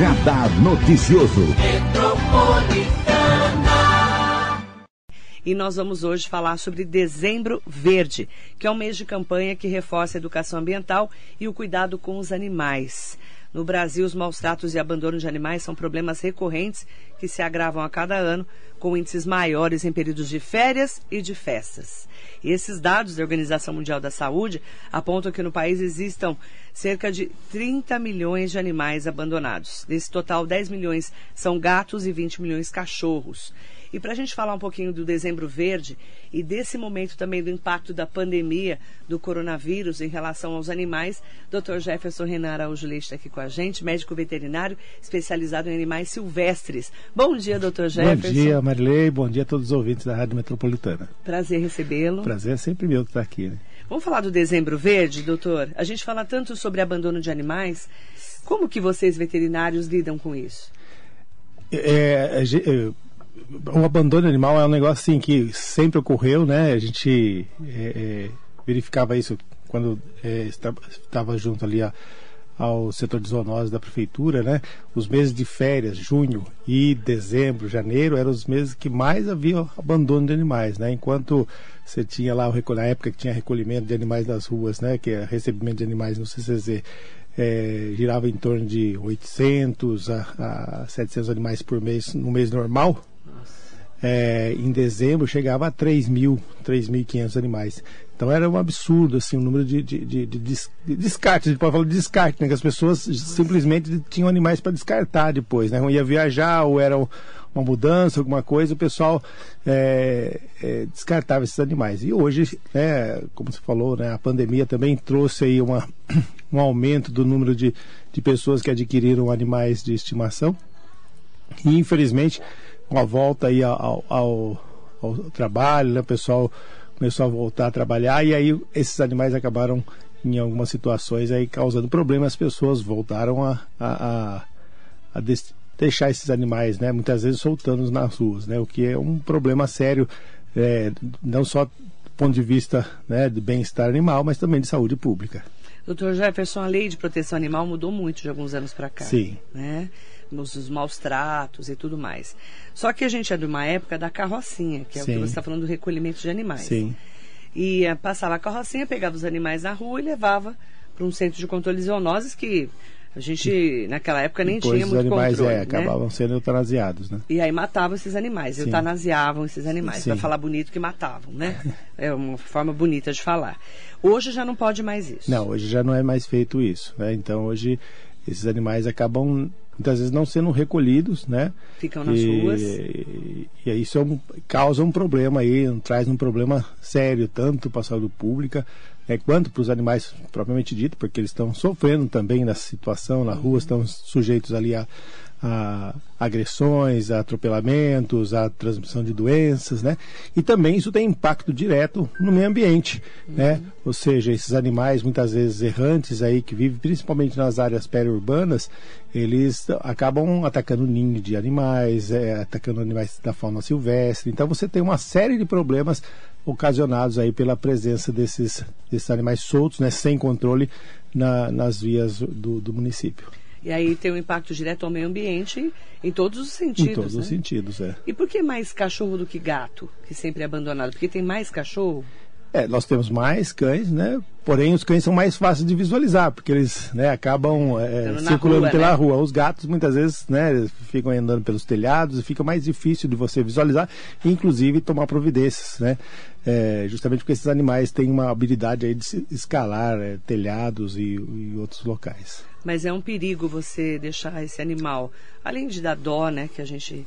Radar Noticioso. E nós vamos hoje falar sobre Dezembro Verde, que é um mês de campanha que reforça a educação ambiental e o cuidado com os animais. No Brasil, os maus tratos e abandono de animais são problemas recorrentes que se agravam a cada ano, com índices maiores em períodos de férias e de festas. E esses dados da Organização Mundial da Saúde apontam que no país existam cerca de 30 milhões de animais abandonados. Desse total, 10 milhões são gatos e 20 milhões cachorros. E para a gente falar um pouquinho do Dezembro Verde e desse momento também do impacto da pandemia do coronavírus em relação aos animais, Dr. Jefferson Renan Araújo Leite está aqui com a gente, médico veterinário especializado em animais silvestres. Bom dia, Dr. Jefferson. Bom dia, Marilei. Bom dia a todos os ouvintes da Rádio Metropolitana. Prazer recebê-lo. Prazer é sempre meu estar aqui. Né? Vamos falar do Dezembro Verde, doutor? A gente fala tanto sobre abandono de animais. Como que vocês veterinários lidam com isso? É, é, é o abandono animal é um negócio assim que sempre ocorreu, né? A gente é, é, verificava isso quando é, estava junto ali a, ao setor de zoonose da prefeitura, né? Os meses de férias, junho e dezembro, janeiro, eram os meses que mais havia abandono de animais, né? Enquanto você tinha lá, na época que tinha recolhimento de animais nas ruas, né? Que é recebimento de animais no CCZ, é, girava em torno de 800 a, a 700 animais por mês no mês normal, é, em dezembro chegava a 3 mil, 3.500 animais. Então era um absurdo assim, o número de, de, de, de, de descarte, a gente pode falar de descarte, né? que as pessoas simplesmente tinham animais para descartar depois, né? ia viajar ou era uma mudança, alguma coisa, o pessoal é, é, descartava esses animais. E hoje, né, como você falou, né, a pandemia também trouxe aí uma, um aumento do número de, de pessoas que adquiriram animais de estimação. E infelizmente com a volta aí ao, ao, ao trabalho, né? o pessoal começou a voltar a trabalhar e aí esses animais acabaram em algumas situações aí causando problemas, as pessoas voltaram a, a, a, a deixar esses animais, né, muitas vezes soltando nas ruas, né, o que é um problema sério, é, não só do ponto de vista né, de bem-estar animal, mas também de saúde pública. Doutor Jefferson, a lei de proteção animal mudou muito de alguns anos para cá. Sim. Né? Nos, os maus tratos e tudo mais. Só que a gente é de uma época da carrocinha, que é Sim. o que você está falando do recolhimento de animais. Sim. E uh, passava a carrocinha, pegava os animais na rua e levava para um centro de controle de zoonoses que a gente, naquela época, nem Depois tinha muito animais, controle. É, né? acabavam sendo eutanasiados, né? E aí matavam esses animais, Sim. eutanasiavam esses animais. Para falar bonito que matavam, né? é uma forma bonita de falar. Hoje já não pode mais isso. Não, hoje já não é mais feito isso. Né? Então hoje esses animais acabam muitas vezes não sendo recolhidos, né? Ficam nas e, ruas. E, e isso é um, causa um problema aí, traz um problema sério, tanto para a saúde pública né, quanto para os animais propriamente dito, porque eles estão sofrendo também nessa situação na rua, estão sujeitos ali a, a agressões, a atropelamentos, a transmissão de doenças, né? E também isso tem impacto direto no meio ambiente, uhum. né? Ou seja, esses animais muitas vezes errantes aí que vivem principalmente nas áreas periurbanas, eles acabam atacando ninho de animais, é, atacando animais da fauna silvestre. Então você tem uma série de problemas ocasionados aí pela presença desses, desses animais soltos, né, sem controle na, nas vias do, do município. E aí tem um impacto direto ao meio ambiente em todos os sentidos. Em todos né? os sentidos, é. E por que mais cachorro do que gato, que sempre é abandonado? Porque tem mais cachorro? É, nós temos mais cães, né? Porém, os cães são mais fáceis de visualizar, porque eles né, acabam é, circulando rua, pela né? rua. Os gatos, muitas vezes, né, ficam andando pelos telhados e fica mais difícil de você visualizar, inclusive tomar providências, né? É, justamente porque esses animais têm uma habilidade aí de escalar é, telhados e, e outros locais. Mas é um perigo você deixar esse animal, além de dar dó, né, que a gente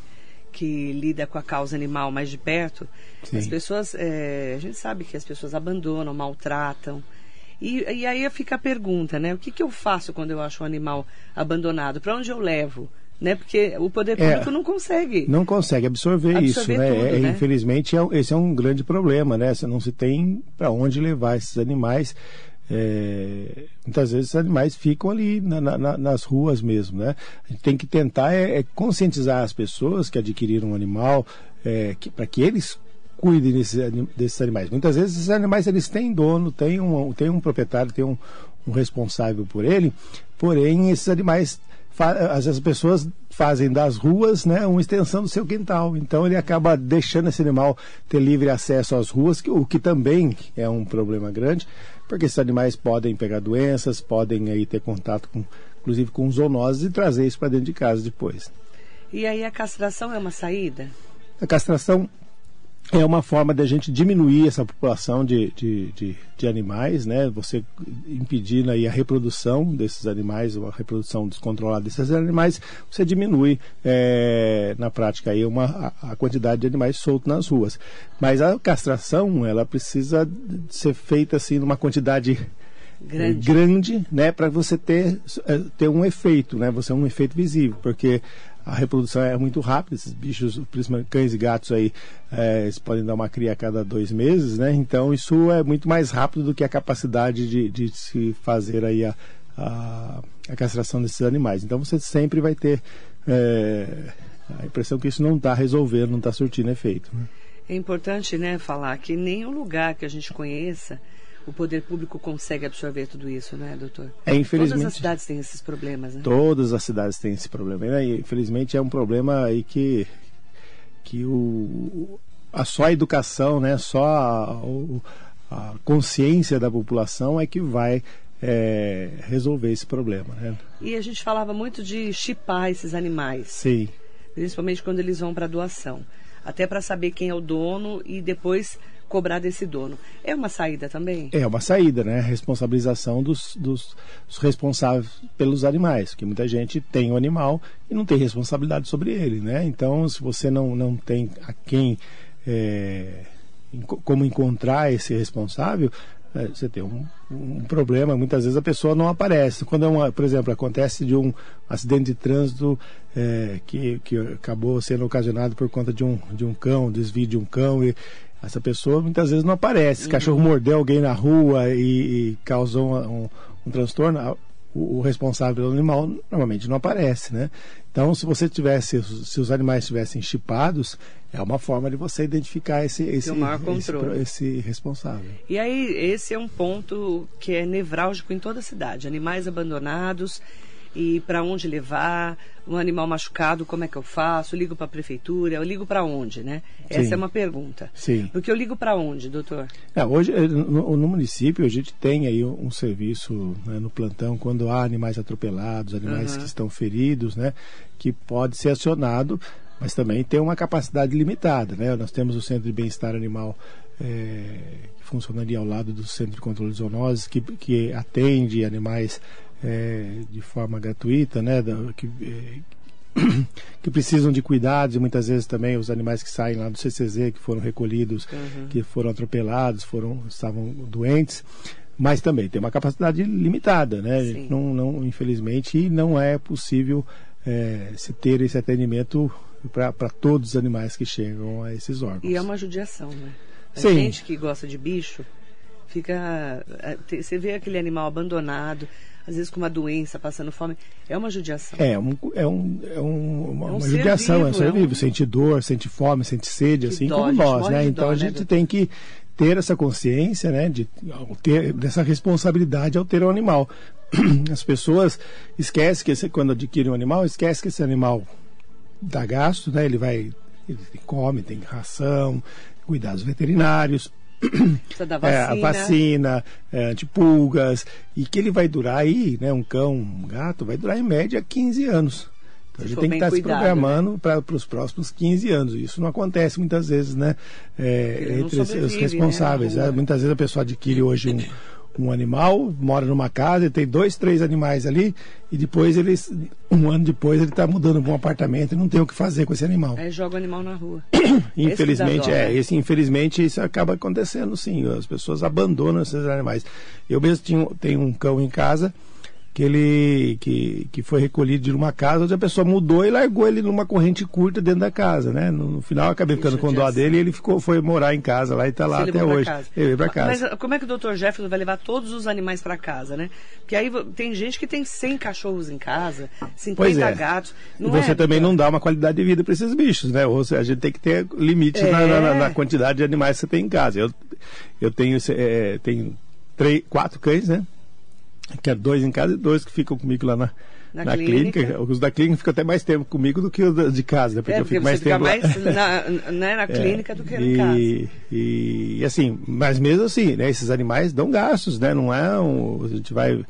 que lida com a causa animal mais de perto, Sim. as pessoas, é, a gente sabe que as pessoas abandonam, maltratam. E, e aí fica a pergunta, né? O que, que eu faço quando eu acho um animal abandonado? Para onde eu levo? Né? Porque o poder é. público é, não consegue. Não consegue absorver, absorver isso, né? Tudo, é, né? Infelizmente, é, esse é um grande problema, né? Você não se tem para onde levar esses animais. É, muitas vezes os animais ficam ali na, na, nas ruas mesmo, né? A gente tem que tentar é, é conscientizar as pessoas que adquiriram um animal é, para que eles cuidem desses, desses, animais. Muitas vezes esses animais eles têm dono, têm um, têm um proprietário, tem um, um responsável por ele, porém esses animais as pessoas fazem das ruas né, uma extensão do seu quintal. Então ele acaba deixando esse animal ter livre acesso às ruas, o que também é um problema grande, porque esses animais podem pegar doenças, podem aí ter contato com, inclusive com zoonoses e trazer isso para dentro de casa depois. E aí a castração é uma saída? A castração é uma forma da gente diminuir essa população de, de, de, de, animais, né? Você impedindo aí a reprodução desses animais, a reprodução descontrolada desses animais, você diminui é, na prática aí uma, a, a, quantidade de animais soltos nas ruas. Mas a castração, ela precisa ser feita assim numa quantidade grande, grande né? Para você ter, é, ter um efeito, né? Você é um efeito visível, porque a reprodução é muito rápida, esses bichos, principalmente cães e gatos aí, é, eles podem dar uma cria a cada dois meses, né? Então isso é muito mais rápido do que a capacidade de, de se fazer aí a, a, a, castração desses animais. Então você sempre vai ter é, a impressão que isso não está resolvendo, não está surtindo efeito. Né? É importante, né, falar que nenhum lugar que a gente conheça o poder público consegue absorver tudo isso, né, doutor? É, infelizmente. Todas as cidades têm esses problemas, né? Todas as cidades têm esse problema. Né? E, infelizmente é um problema aí que, que o, a só a educação, né, só a, a consciência da população é que vai é, resolver esse problema. Né? E a gente falava muito de chipar esses animais. Sim. Principalmente quando eles vão para doação. Até para saber quem é o dono e depois cobrar desse dono. É uma saída também? É uma saída, né? Responsabilização dos, dos, dos responsáveis pelos animais, que muita gente tem o animal e não tem responsabilidade sobre ele, né? Então, se você não, não tem a quem é, como encontrar esse responsável, é, você tem um, um, problema. Muitas vezes a pessoa não aparece. Quando, é uma, por exemplo, acontece de um acidente de trânsito é, que, que acabou sendo ocasionado por conta de um, de um cão, desvio de um cão, e essa pessoa muitas vezes não aparece. Uhum. Cachorro mordeu alguém na rua e, e causou um, um, transtorno, o, o, responsável pelo animal normalmente não aparece, né? Então, se você tivesse, se os animais estivessem chipados, é uma forma de você identificar esse esse, esse, esse, responsável. E aí, esse é um ponto que é nevrálgico em toda a cidade. Animais abandonados e para onde levar, um animal machucado, como é que eu faço? Eu ligo para a prefeitura, eu ligo para onde, né? Sim. Essa é uma pergunta. Sim. Porque eu ligo para onde, doutor? É, hoje, eh, no, no, município, a gente tem aí um, um serviço né, no plantão, quando há animais atropelados, animais uhum. que estão feridos, né? Que pode ser acionado, mas também tem uma capacidade limitada, né? Nós temos o Centro de Bem-Estar Animal é, que funcionaria ao lado do Centro de Controle de Zoonoses, que, que atende animais é, de forma gratuita, né, da, que, é, que precisam de cuidados e muitas vezes também os animais que saem lá do CCZ, que foram recolhidos, uhum. que foram atropelados, foram estavam doentes, mas também tem uma capacidade limitada, né? Não, não, infelizmente, não é possível é, se ter esse atendimento para todos os animais que chegam a esses órgãos. E é uma judiação, né? A Sim. gente que gosta de bicho fica. É, você vê aquele animal abandonado, às vezes com uma doença, passando fome. É uma judiação. É, um, é, um, é um, uma, é um uma judiação, vivo, é um ser é vivo. Sente dor, sente fome, sente sede, que assim dó, como nós, né? Então dó, a né, gente né, tem que ter essa consciência, né, de ter dessa responsabilidade ao ter um animal. As pessoas esquecem que esse, quando adquirem um animal, esquecem que esse animal dá gasto, né? Ele vai, ele come, tem ração, cuidados veterinários. É, a vacina, é, antipulgas, e que ele vai durar aí, né, um cão, um gato, vai durar em média 15 anos. Então, a gente tem que estar tá se programando né? para os próximos 15 anos. Isso não acontece muitas vezes, né? É, entre os né, responsáveis. Né? Muitas vezes a pessoa adquire hoje um, um animal, mora numa casa, tem dois, três animais ali, e depois eles, um ano depois, ele está mudando para um apartamento e não tem o que fazer com esse animal. Aí joga o animal na rua. infelizmente, é. Esse, infelizmente, isso acaba acontecendo, sim. As pessoas abandonam esses animais. Eu mesmo tinha, tenho um cão em casa que ele que, que foi recolhido de uma casa onde a pessoa mudou e largou ele numa corrente curta dentro da casa, né? No, no final acabei ficando com dó dele e ele ficou foi morar em casa lá e está lá até hoje. Ele veio para casa. Mas como é que o Dr. Jefferson vai levar todos os animais para casa, né? Porque aí tem gente que tem 100 cachorros em casa, 50 é. gatos. E você é, também não dá uma qualidade de vida para esses bichos, né? Ou seja, a gente tem que ter limite é. na, na, na, quantidade de animais que você tem em casa. Eu, eu tenho, é, tenho três, quatro cães, né? Que é dois em casa e dois que ficam comigo lá na, Na, na clínica. clínica. Os da clínica ficam até mais tempo comigo do que os de casa, né? Porque é, eu porque fico você mais fica tempo mais na, né, na clínica do que e, no casa. E, assim, mas mesmo assim, né, esses animais dão gastos, né? Não é um, a gente vai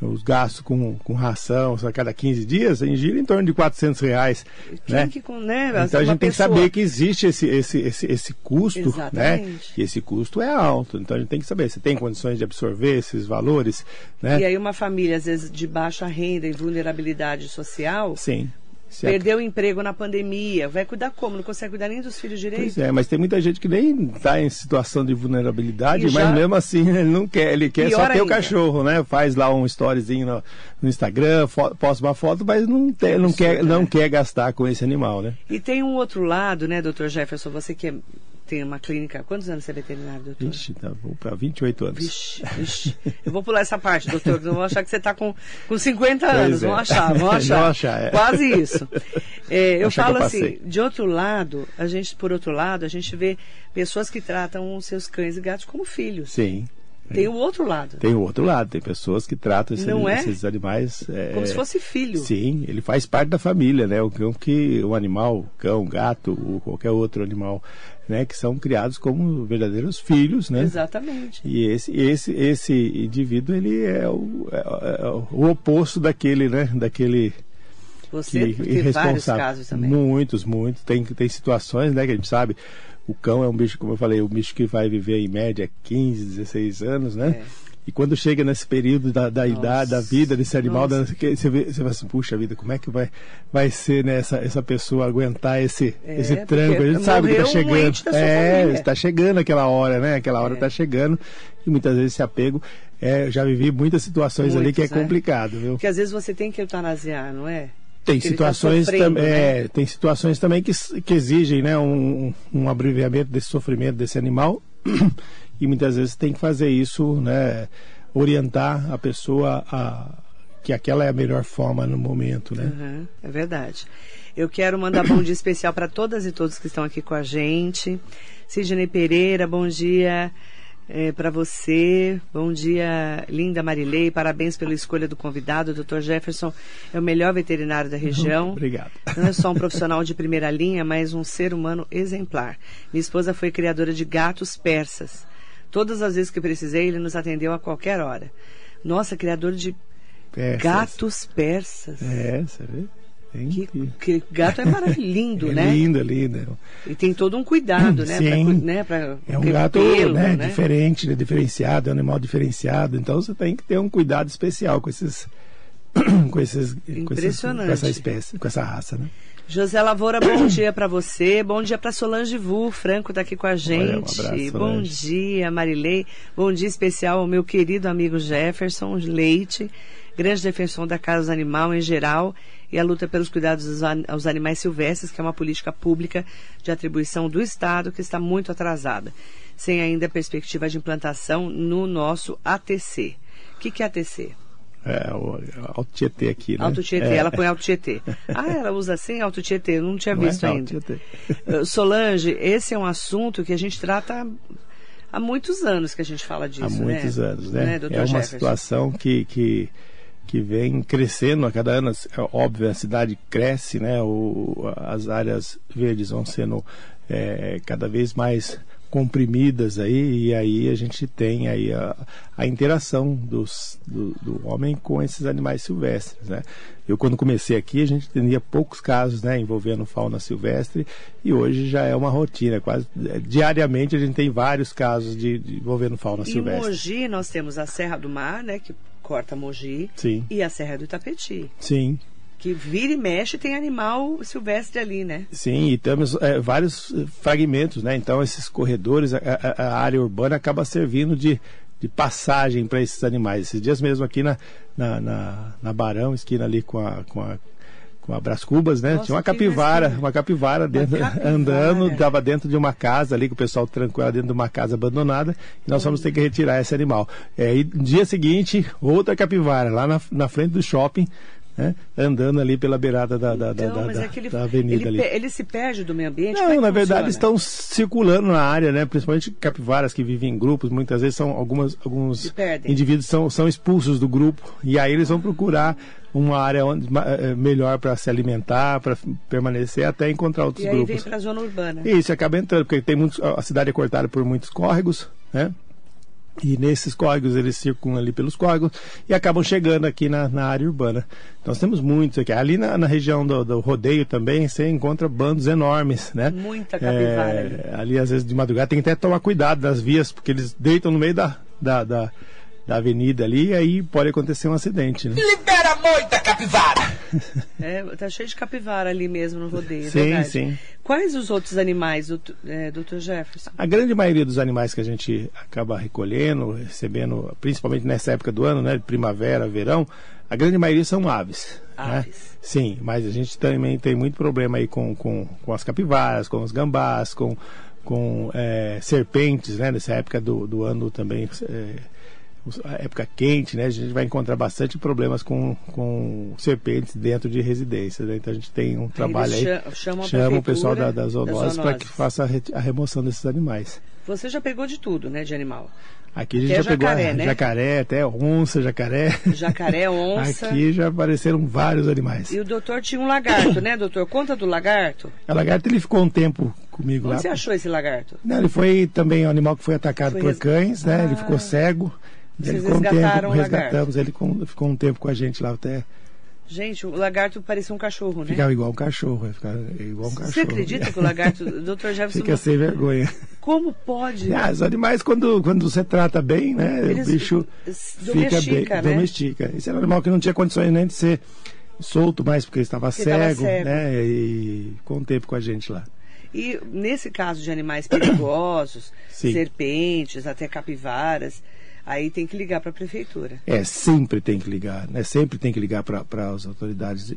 os gastos com, com ração a cada 15 dias, em gira em torno de 400 reais. Né? que, né, Então a gente tem que pessoa- saber que existe esse, esse, esse, esse custo, né? Exatamente. E esse custo é alto. Então a gente tem que saber se tem condições de absorver esses valores, né? E aí uma família, às vezes, de baixa renda e vulnerabilidade social, Sim. Se perdeu o emprego na pandemia, vai cuidar como? Não consegue cuidar nem dos filhos direito? Pois é, mas tem muita gente que nem está em situação de vulnerabilidade, já- mas mesmo assim ele não quer, ele quer só Pior ter o ainda. cachorro, né? Faz lá um storyzinho no, no Instagram, posta uma foto, mas não, tem, não, quer, Absurdo, não né? quer gastar com esse animal, né? E tem um outro lado, né, doutor Jefferson? Você que é- tem uma clínica. Quantos anos você é veterinário, doutor? Ixi, tá, vou para 28 anos. Vixe, vixe. Eu vou pular essa parte, doutor, não vão achar que você está com, com 50 anos. é. Vão achar, vão Vão achar. achar, é. Quase isso. É, eu Achar falo eu assim, de outro lado, a gente, por outro lado, a gente vê pessoas que tratam os seus cães e gatos como filhos. Sim. Tem o outro lado. Tem o outro lado, tem pessoas que tratam esse- Não é? esses animais. é, Como se fosse filho. Sim, ele faz parte da família, né? O cão que o animal, cão, gato, ou qualquer outro animal, né, que são criados como verdadeiros filhos, né? Exatamente. E esse, esse, esse indivíduo, ele é o, é- é o oposto daquele, né? Daquele Você que tem vários casos também. Muitos, muitos. Tem, tem situações, né, que a gente sabe. O cão é um bicho, como eu falei, um bicho que vai viver em média 15, 16 anos, né? É. E quando chega nesse período da, da idade, da vida desse animal, da- que você, vê, você fala assim, puxa vida, como é que vai, vai ser né, essa, essa pessoa aguentar esse, É, esse tranco? A gente sabe que está um chegando. sua é, está chegando aquela hora, né? Aquela hora É. está chegando. E muitas vezes esse apego, é, já vivi muitas situações ali que é Muitos, né? complicado, viu? Porque às vezes você tem que eutanasiar, não é? Tem Porque tá situações, tam- né? é, tem situações também que, que exigem né, um, um abreviamento desse sofrimento desse animal e muitas vezes tem que fazer isso, né, orientar a pessoa a que aquela é a melhor forma no momento, né? Uhum, é verdade. Eu quero mandar bom dia especial para todas e todos que estão aqui com a gente. Sidney Pereira, bom dia para você. Bom dia, linda Marilei. Parabéns pela escolha do convidado. O Dr. Jefferson é o melhor veterinário da região. Obrigado. Não é só um profissional de primeira linha, mas um ser humano exemplar. Minha esposa foi criadora de gatos persas. Todas as vezes que precisei, ele nos atendeu a qualquer hora. Nossa, criador de Persas. gatos persas. É, você vê? Que, que- gato é maravilhoso, lindo, é né? lindo, lindo. E tem todo um cuidado, né? Sim. Pra, né? pra É um gato pelo, né, né? diferente, né, diferenciado, é um animal diferenciado. Então você tem que ter um cuidado especial com esses. com esses com, esses, com essa espécie, com essa raça, né? José Lavoura, bom dia para você. Bom dia para Solange Vu. Franco tá aqui com a gente. um abraço, bom dia, Marilei. Bom dia especial ao meu querido amigo Jefferson Leite, grande defensor da causa animal em geral e a luta pelos cuidados aos animais silvestres, que é uma política pública de atribuição do Estado que está muito atrasada, sem ainda perspectiva de implantação no nosso ATC. O que, que é ATC? É, o Alto Tietê aqui, né? Alto Tietê, É. ela põe Alto Tietê. Ah, ela usa assim Alto Tietê, eu não tinha Não é visto Alto ainda. Eh, Solange, esse é um assunto que a gente trata há muitos anos que a gente fala disso, Há muitos né? anos, né? doutor é uma Jefferson? situação que, que, que vem crescendo a cada ano. É óbvio, a cidade cresce, né? O, as áreas verdes vão sendo é, cada vez mais comprimidas aí e aí a gente tem aí a, a interação dos, do, do homem com esses animais silvestres, né? Eu quando comecei aqui a gente tinha poucos casos, né, envolvendo fauna silvestre e hoje já é uma rotina, quase é, diariamente a gente tem vários casos de, de envolvendo fauna Em silvestre. Mogi nós temos a Serra do Mar, né, que corta Mogi, Sim. e a Serra do Itapetí, Sim, que vira e mexe tem animal silvestre ali, né? sim, e temos é, vários eh, fragmentos, né? Então esses corredores, a, a- área urbana acaba servindo de, de passagem para esses animais. Esses dias mesmo aqui na, na, na, na Barão, esquina ali com a, com a com a Brás Cubas, né? Nossa, Tinha uma capivara, uma capivara dentro, capivara. andando, estava dentro de uma casa ali, que o pessoal trancou ela dentro de uma casa abandonada, e nós vamos ter que retirar esse animal. É, e no dia seguinte, outra capivara, lá na, na frente do shopping, né, andando ali pela beirada da, da, Então, da, da, é ele, da avenida ele, ali. ele se perde do meio ambiente? Não, é na verdade funciona? estão circulando na área, né? Principalmente capivaras que vivem em grupos, muitas vezes são algumas alguns indivíduos são, são expulsos do grupo e aí eles vão procurar uma área onde, ma- eh, melhor para se alimentar, para permanecer até encontrar outros E aí vem grupos. para a zona urbana. E isso acaba entrando, porque tem muitos, a cidade é cortada por muitos córregos, né? E nesses córregos eles circulam ali pelos córregos e acabam chegando aqui na, na área urbana. Nós temos muitos aqui. Ali na, na região do, do rodeio também você encontra bandos enormes, né? Muita capivara ali. É, ali às vezes de madrugada tem que até tomar cuidado das vias, porque eles deitam no meio da, da, da, da avenida ali e aí pode acontecer um acidente, né? Libera muita capivara! É, tá cheio de capivara ali mesmo no rodeio, é Sim, verdade. sim. Quais os outros animais, doutor, é, doutor Jefferson? A grande maioria dos animais que a gente acaba recolhendo, recebendo, principalmente nessa época do ano, né, de primavera, verão, a grande maioria são aves. né? Aves. Sim, mas a gente também tem muito problema aí com, com, com as capivaras, com os gambás, com, com é, serpentes, né? Nessa época do, do ano também, é, a época quente, né? A gente vai encontrar bastante problemas com, com serpentes dentro de residências, né? Então a gente tem um trabalho aí, cha- chamam a chama o pessoal da, zoonoses das para que faça a re- a remoção desses animais. Você já pegou de tudo, né, de animal? Aqui a gente Que é já pegou jacaré, né? jacaré, até onça, jacaré. Jacaré, onça. Aqui já apareceram vários animais. E o doutor tinha um lagarto, né, doutor? Conta do lagarto. A lagarta ele ficou um tempo comigo Onde lá. você achou esse lagarto? Não, ele foi também um animal que foi atacado Foi por res- cães, né? Ele Ah. ficou cego. Vocês ele ficou um resgataram tempo, o lagarto. resgatamos ele, ficou um tempo com a gente lá até. Gente, o lagarto parecia um cachorro, né? Ficava igual um cachorro, ficar igual um cachorro. Você acredita que o lagarto, doutor Jefferson, Fica sem vergonha. como pode? Ah, os animais, quando, quando você trata bem, né? Eles o bicho fica bem. domestica, né? Domestica. Esse era um animal que não tinha condições nem de ser solto mais, porque ele estava Porque cego, cego. né? E ficou um tempo com a gente lá. E nesse caso de animais perigosos, Sim. serpentes, até capivaras, aí tem que ligar para a prefeitura. É, sempre tem que ligar, né? Sempre tem que ligar para as autoridades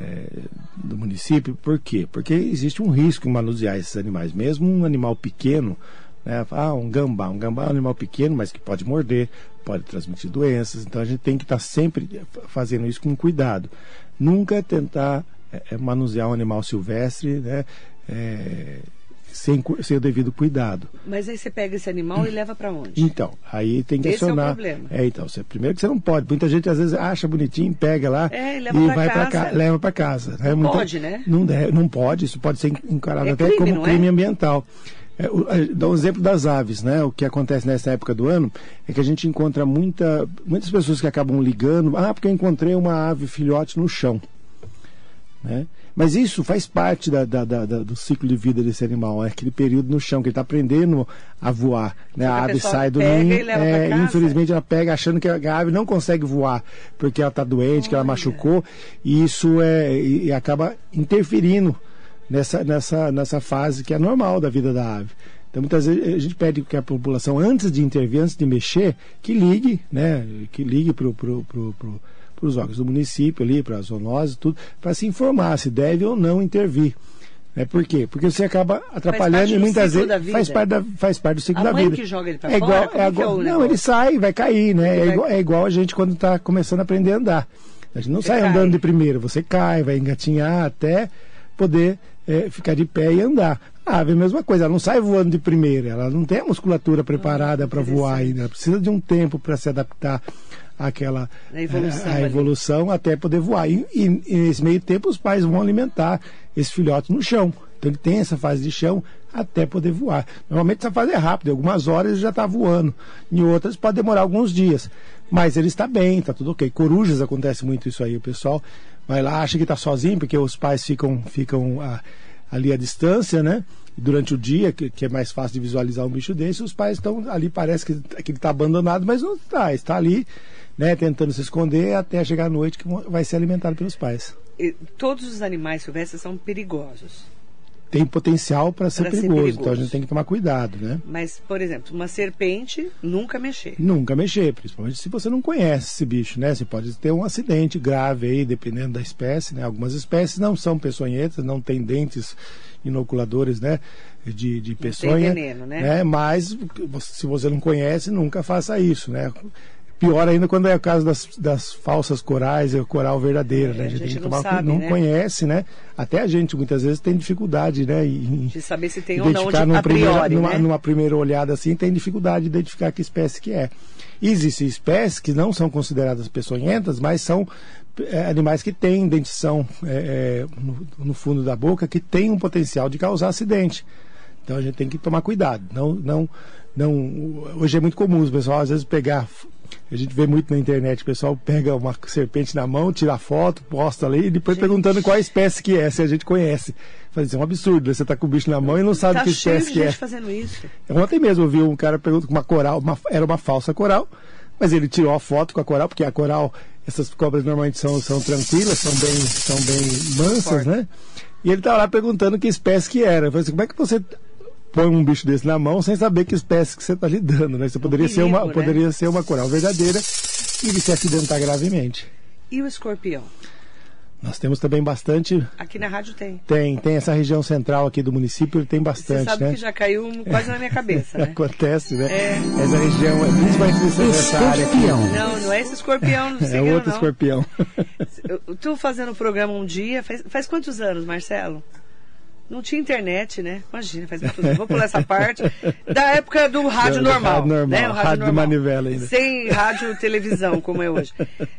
é, do município. Por quê? Porque existe um risco em manusear esses animais. Mesmo um animal pequeno, né? Ah, um gambá. Um gambá é um animal pequeno, mas que pode morder, pode transmitir doenças. Então a gente tem que estar sempre fazendo isso com cuidado. Nunca tentar é, manusear um animal silvestre, né? É, sem, sem o devido cuidado. Mas aí você pega esse animal e leva para onde? Então, aí tem que Esse é o acionar. problema. então, você, primeiro que você não pode. Muita gente às vezes acha bonitinho, pega lá É, e leva pra vai pra casa. cá, leva para casa. Né? Muita- pode, né? Não, não pode, isso pode ser encarado É até crime, como é? crime ambiental. É, o- a- dá um exemplo das aves, né? O que acontece nessa época do ano é que a gente encontra muita, muitas pessoas que acabam ligando, ah, porque eu encontrei uma ave filhote no chão. Né? Mas isso faz parte da- da- da- do ciclo de vida desse animal, é aquele período no chão que ele está aprendendo a voar. Né? A a ave sai do ninho, é, infelizmente ela pega achando que a ave não consegue voar porque ela está doente, que ela Olha. machucou, e isso é e, acaba interferindo nessa, nessa, nessa fase que é normal da vida da ave. Então muitas vezes a gente pede que a população, antes de intervir, antes de mexer, que ligue, né? Que ligue para pro, pro, os órgãos do município ali, para as zoonoses, tudo, para se informar se deve ou não intervir. Né? Por quê? Porque você acaba atrapalhando e muitas vezes faz parte, da, faz parte do ciclo A da vida. que joga ele pra é igual, é é igual, o não, ele sai, vai cair, né? É igual, é igual a gente quando está começando a aprender a andar. A gente não Você sai cai. andando de primeira, você cai, vai engatinhar até poder eh, ficar de pé e andar. A ave é a mesma coisa, ela não sai voando de primeira, ela não tem a musculatura preparada para voar ainda, ela precisa de um tempo para se adaptar àquela A evolução eh, a evolução até poder voar. E, e- e nesse meio tempo os pais vão alimentar esse filhote no chão. Então ele tem essa fase de chão até poder voar. Normalmente essa fase é rápida, em algumas horas ele já está voando, em outras pode demorar alguns dias. Mas ele está bem, está tudo ok. Corujas acontece muito isso aí, o pessoal vai lá, acha que está sozinho, porque os pais ficam, ficam ah, ali à distância, né? Durante o dia, que, que é mais fácil de visualizar um bicho desse, os pais estão ali, parece que, que ele está abandonado, mas não está, está ali, né, tentando se esconder até chegar à noite que vai ser alimentado pelos pais. E todos os animais silvestres são perigosos. Tem potencial para ser, Pra ser perigoso, perigoso. então a gente tem que tomar cuidado, né? Mas, por exemplo, uma serpente, nunca mexer. Nunca mexer, principalmente se você não conhece esse bicho, né? Você pode ter um acidente grave aí, dependendo da espécie, né? Algumas espécies não são peçonhentas, não têm dentes inoculadores, né? De, de peçonha. veneno, né? Mas se você não conhece, nunca faça isso, né? Pior ainda quando é o caso das, das falsas corais e o coral verdadeiro, É, né? a gente tem que não tomar sabe, não né? conhece, né? Até a gente muitas vezes tem dificuldade, né? Em, De saber se tem ou não de, numa a priori, primeira, numa, né? numa primeira olhada assim, tem dificuldade de identificar que espécie que é. Existem espécies que não são consideradas peçonhentas, mas são é, animais que têm dentição é, é, no, no fundo da boca que tem um potencial de causar acidente. Então a gente tem que tomar cuidado. Não, não, não. Hoje é muito comum os pessoal às vezes pegar. A gente vê muito na internet, o pessoal pega uma serpente na mão, tira foto, posta ali, e depois perguntando qual espécie que é, se a gente conhece. Faz isso é um absurdo, você está com o bicho na mão e não sabe Tá que espécie que gente é. fazendo isso. Ontem mesmo eu vi um cara perguntando com uma coral, uma- era uma falsa coral, mas ele tirou a foto com a coral, porque a coral, essas cobras normalmente são, são tranquilas, são bem, são bem mansas, Forte. né? E ele estava lá perguntando que espécie que era. Eu falei assim, como é que você põe um bicho desse na mão sem saber que espécie que você está lidando, né? Você poderia, ser uma, perigo, né? poderia ser uma coral verdadeira e ele se acidentar gravemente. E o escorpião? Nós temos também bastante. Aqui na rádio tem. Tem, tem essa região central aqui do município, tem Você bastante, sabe né? que já caiu um quase na minha cabeça, né? Acontece, né? É. Essa região, principalmente nessa, nessa área aqui. Escorpião. Não, não é esse escorpião, não É sei outro não. escorpião. Tô fazendo o programa um dia, faz, faz quantos anos, Marcelo? Não tinha internet, né? Imagina, faz muitos anos. Vou pular essa parte. Da época do rádio Do normal. rádio normal, né? O rádio de manivela ainda. Sem rádio televisão, como é hoje.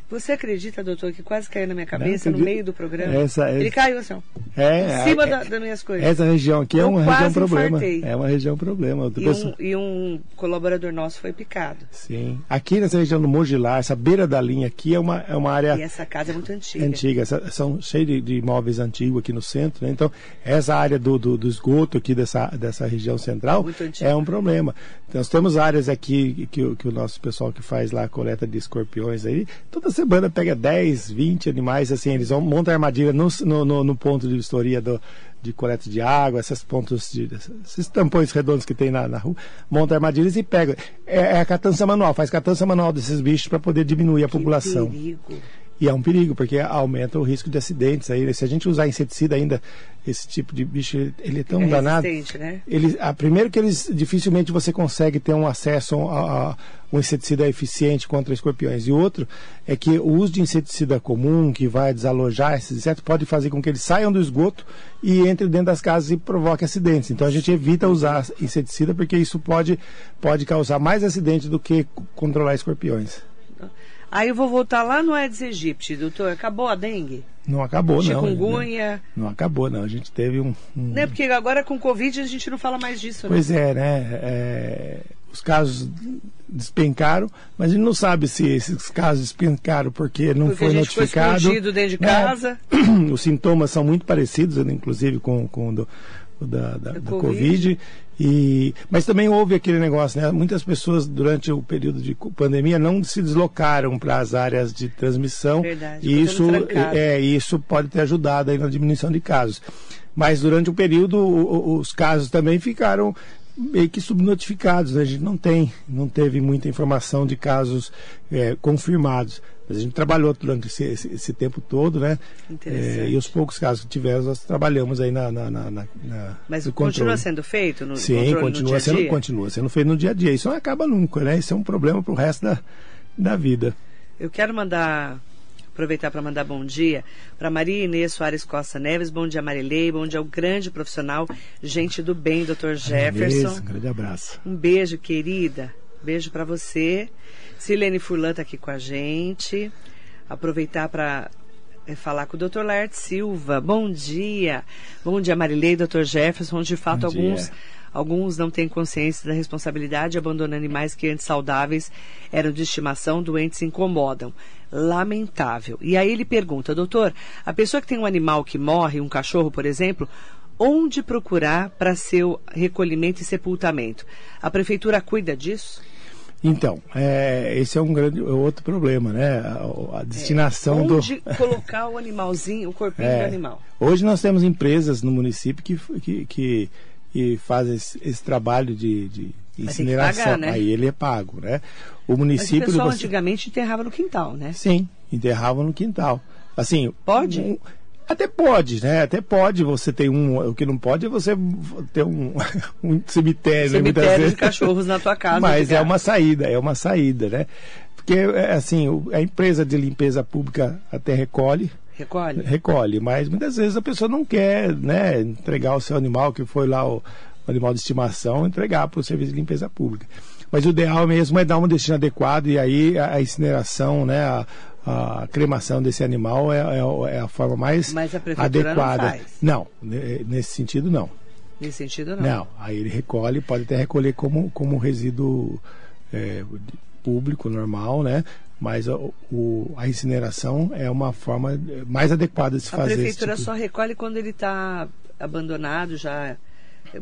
Você acredita, doutor, que quase caiu na minha cabeça no meio do programa? Essa- Ele essa- caiu assim, ó. É, em cima é- da- das minhas coisas. Essa região aqui é uma região problema. infartei. É uma região problema. E um, e um colaborador nosso foi picado. Sim. Aqui nessa região do Mogilar, essa beira da linha aqui é uma, é uma área E essa casa é muito antiga. antiga. Essa- são cheios de, de imóveis antigos aqui no centro, né? Então, essa área do, do, do esgoto aqui dessa, dessa região central é um problema. Então, nós temos áreas aqui que, o- que o nosso pessoal que faz lá a coleta de escorpiões aí, toda semana pega 10, 20 animais, assim, eles vão montar armadilha no, no, no- no ponto de vistoria do, de coleta de água, esses pontos de, esses tampões redondos que tem na, na rua, monta armadilhas e pega. É, é a catança manual, faz catança manual desses bichos para poder diminuir a Que população. perigo. E é um perigo, porque aumenta o risco de acidentes. Aí, se a gente usar inseticida ainda, esse tipo de bicho, ele- ele é tão É danado. né? Eles, a, primeiro que eles dificilmente você consegue ter um acesso a, a um inseticida eficiente contra escorpiões. E outro é que o uso de inseticida comum, que vai desalojar esses insetos, pode fazer com que eles saiam do esgoto e entrem dentro das casas e provoque acidentes. Então a gente evita usar inseticida porque isso pode, pode causar mais acidentes do que controlar escorpiões. Aí eu vou voltar lá no Aedes aegypti, doutor. Acabou a dengue? Não acabou, não. Chikungunya. Não acabou, não. A gente teve um. um- Né? Porque agora com Covid a gente não fala mais disso, né? Pois é, né? É, Os casos despencaram, mas a gente não sabe se esses casos despencaram porque não Porque foi a gente ficou notificado. escondido dentro de né? casa. Os sintomas são muito parecidos, né, inclusive com, com o do, o da, da, Da Covid. Covid. E, mas também houve aquele negócio, né? Muitas pessoas durante o período de pandemia não se deslocaram para as áreas de transmissão. Verdade, e isso, trancado. é, isso pode ter ajudado aí na diminuição de casos. Mas durante o período o- os casos também ficaram meio que subnotificados. né? A gente não tem, não teve muita informação de casos é, confirmados. Mas a gente trabalhou durante esse, esse- esse tempo todo, né? É, e os poucos casos que tivemos, nós trabalhamos aí na, na, na, na- Mas continua sendo feito no Sim, controle no continua dia a sendo, dia? continua sendo feito no dia a dia. Isso não acaba nunca, né? Isso é um problema para o resto da, da vida. Eu quero mandar, aproveitar para mandar bom dia para Maria Inês Soares Costa Neves, bom dia Marilei, bom dia ao grande profissional, gente do bem, Dr. Jefferson. Um grande abraço. Um beijo, querida. Beijo para você. Silene Furlan tá aqui com a gente. Aproveitar para falar com o Dr. Laerte Silva. Bom dia. Bom dia, Marilei, Dr. Jefferson. De fato, Bom alguns dia. alguns não têm consciência da responsabilidade abandonam animais que antes saudáveis eram de estimação, doentes incomodam. Lamentável. E aí ele pergunta, doutor, a pessoa que tem um animal que morre, um cachorro, por exemplo, onde procurar para seu recolhimento e sepultamento? A prefeitura cuida disso? Então, é, esse é um grande outro problema, né? A, a destinação do. Onde colocar o animalzinho, o corpinho É. do animal? Hoje nós temos empresas no município que, que, que, que fazem esse, esse trabalho de, de incineração. pagar, né? Aí ele é pago, né? O Mas o município. pessoal você- antigamente enterrava no quintal, né? Sim, enterravam no quintal. Assim. Pode? um- até pode, né? Até pode você ter um. O que não pode é você ter um, um cemitério, né? Cemitério de cachorros na tua casa. Mas é uma saída, é uma saída, né? porque é, assim, a empresa de limpeza pública até recolhe, Recolhe? recolhe, mas muitas vezes a pessoa não quer, né, entregar o seu animal, que foi lá o, animal de estimação, entregar para o serviço de limpeza pública. Mas o ideal mesmo é dar um destino adequado e aí a, a incineração, né, a, a cremação desse animal é, é- é a forma mais Mas a prefeitura não adequada. faz. Não, ne- nesse sentido não. Nesse sentido, não. Não, aí ele recolhe, pode até recolher como, como resíduo é, público, normal, né? Mas o, o- a incineração é uma forma mais adequada de se A fazer. esse prefeitura tipo- só recolhe quando ele está abandonado já.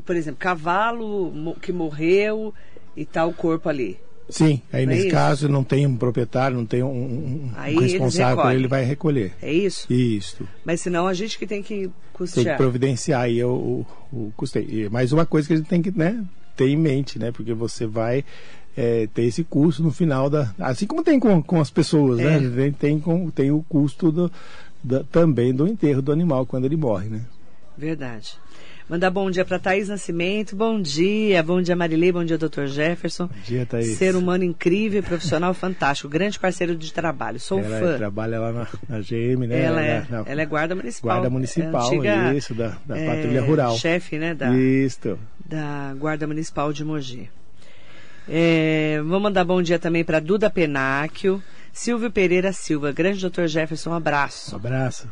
Por exemplo, cavalo que morreu e tá o corpo ali. Sim, aí Não é nesse isso? caso não tem um proprietário, não tem um, um- um responsável, recolhem. ele vai recolher. É isso? Isso. Mas senão a gente que tem que Tem que custear. providenciar aí o, o, o custeio. E mais uma coisa que a gente tem que né, ter em mente, né? Porque você vai é, ter esse custo no final da. Assim como tem com, com as pessoas, É. né? Tem, tem, com, tem o custo do, da- também do enterro do animal quando ele morre, né? Verdade. Mandar bom dia para Thaís Nascimento. Bom dia. Bom dia, Marilei. Bom dia, Dr. Jefferson. Bom dia, Thaís. Ser humano incrível, profissional fantástico. Grande parceiro de trabalho. Sou ela fã. trabalha lá na, na GM, né? Ela é, Na- na- ela é guarda municipal. Guarda municipal, É antiga, isso, da, da é, patrulha rural. Chefe, né, da, Isso. da Guarda Municipal de Mogi. É, vou mandar bom dia também para Duda Penáquio, Silvio Pereira Silva, grande doutor Jefferson, um Um abraço. abraço.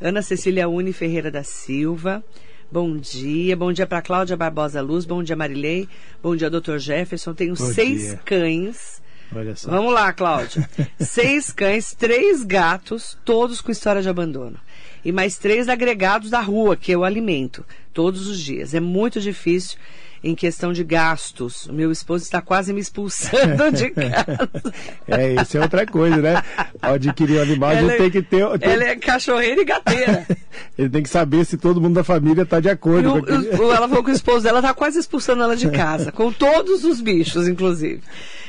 Ana Cecília Uni Ferreira da Silva, bom dia. Bom dia para Cláudia Barbosa Luz, bom dia Marilei, bom dia doutor Jefferson. Tenho Bom seis dia. cães. Olha só. Vamos lá, Cláudia. Seis cães, três gatos, todos com história de abandono. E mais três agregados da rua, que eu alimento, todos os dias. É muito difícil em questão de gastos. O meu esposo está quase me expulsando de casa. É, isso é outra coisa, né? Ao adquirir um animal, a Ela gente é- tem que ter. tem- Ela é cachorreira e gateira. Ele tem que saber se todo mundo da família está de acordo o- com o- ela falou que o esposo dela tá quase expulsando ela de casa, com todos os bichos, inclusive.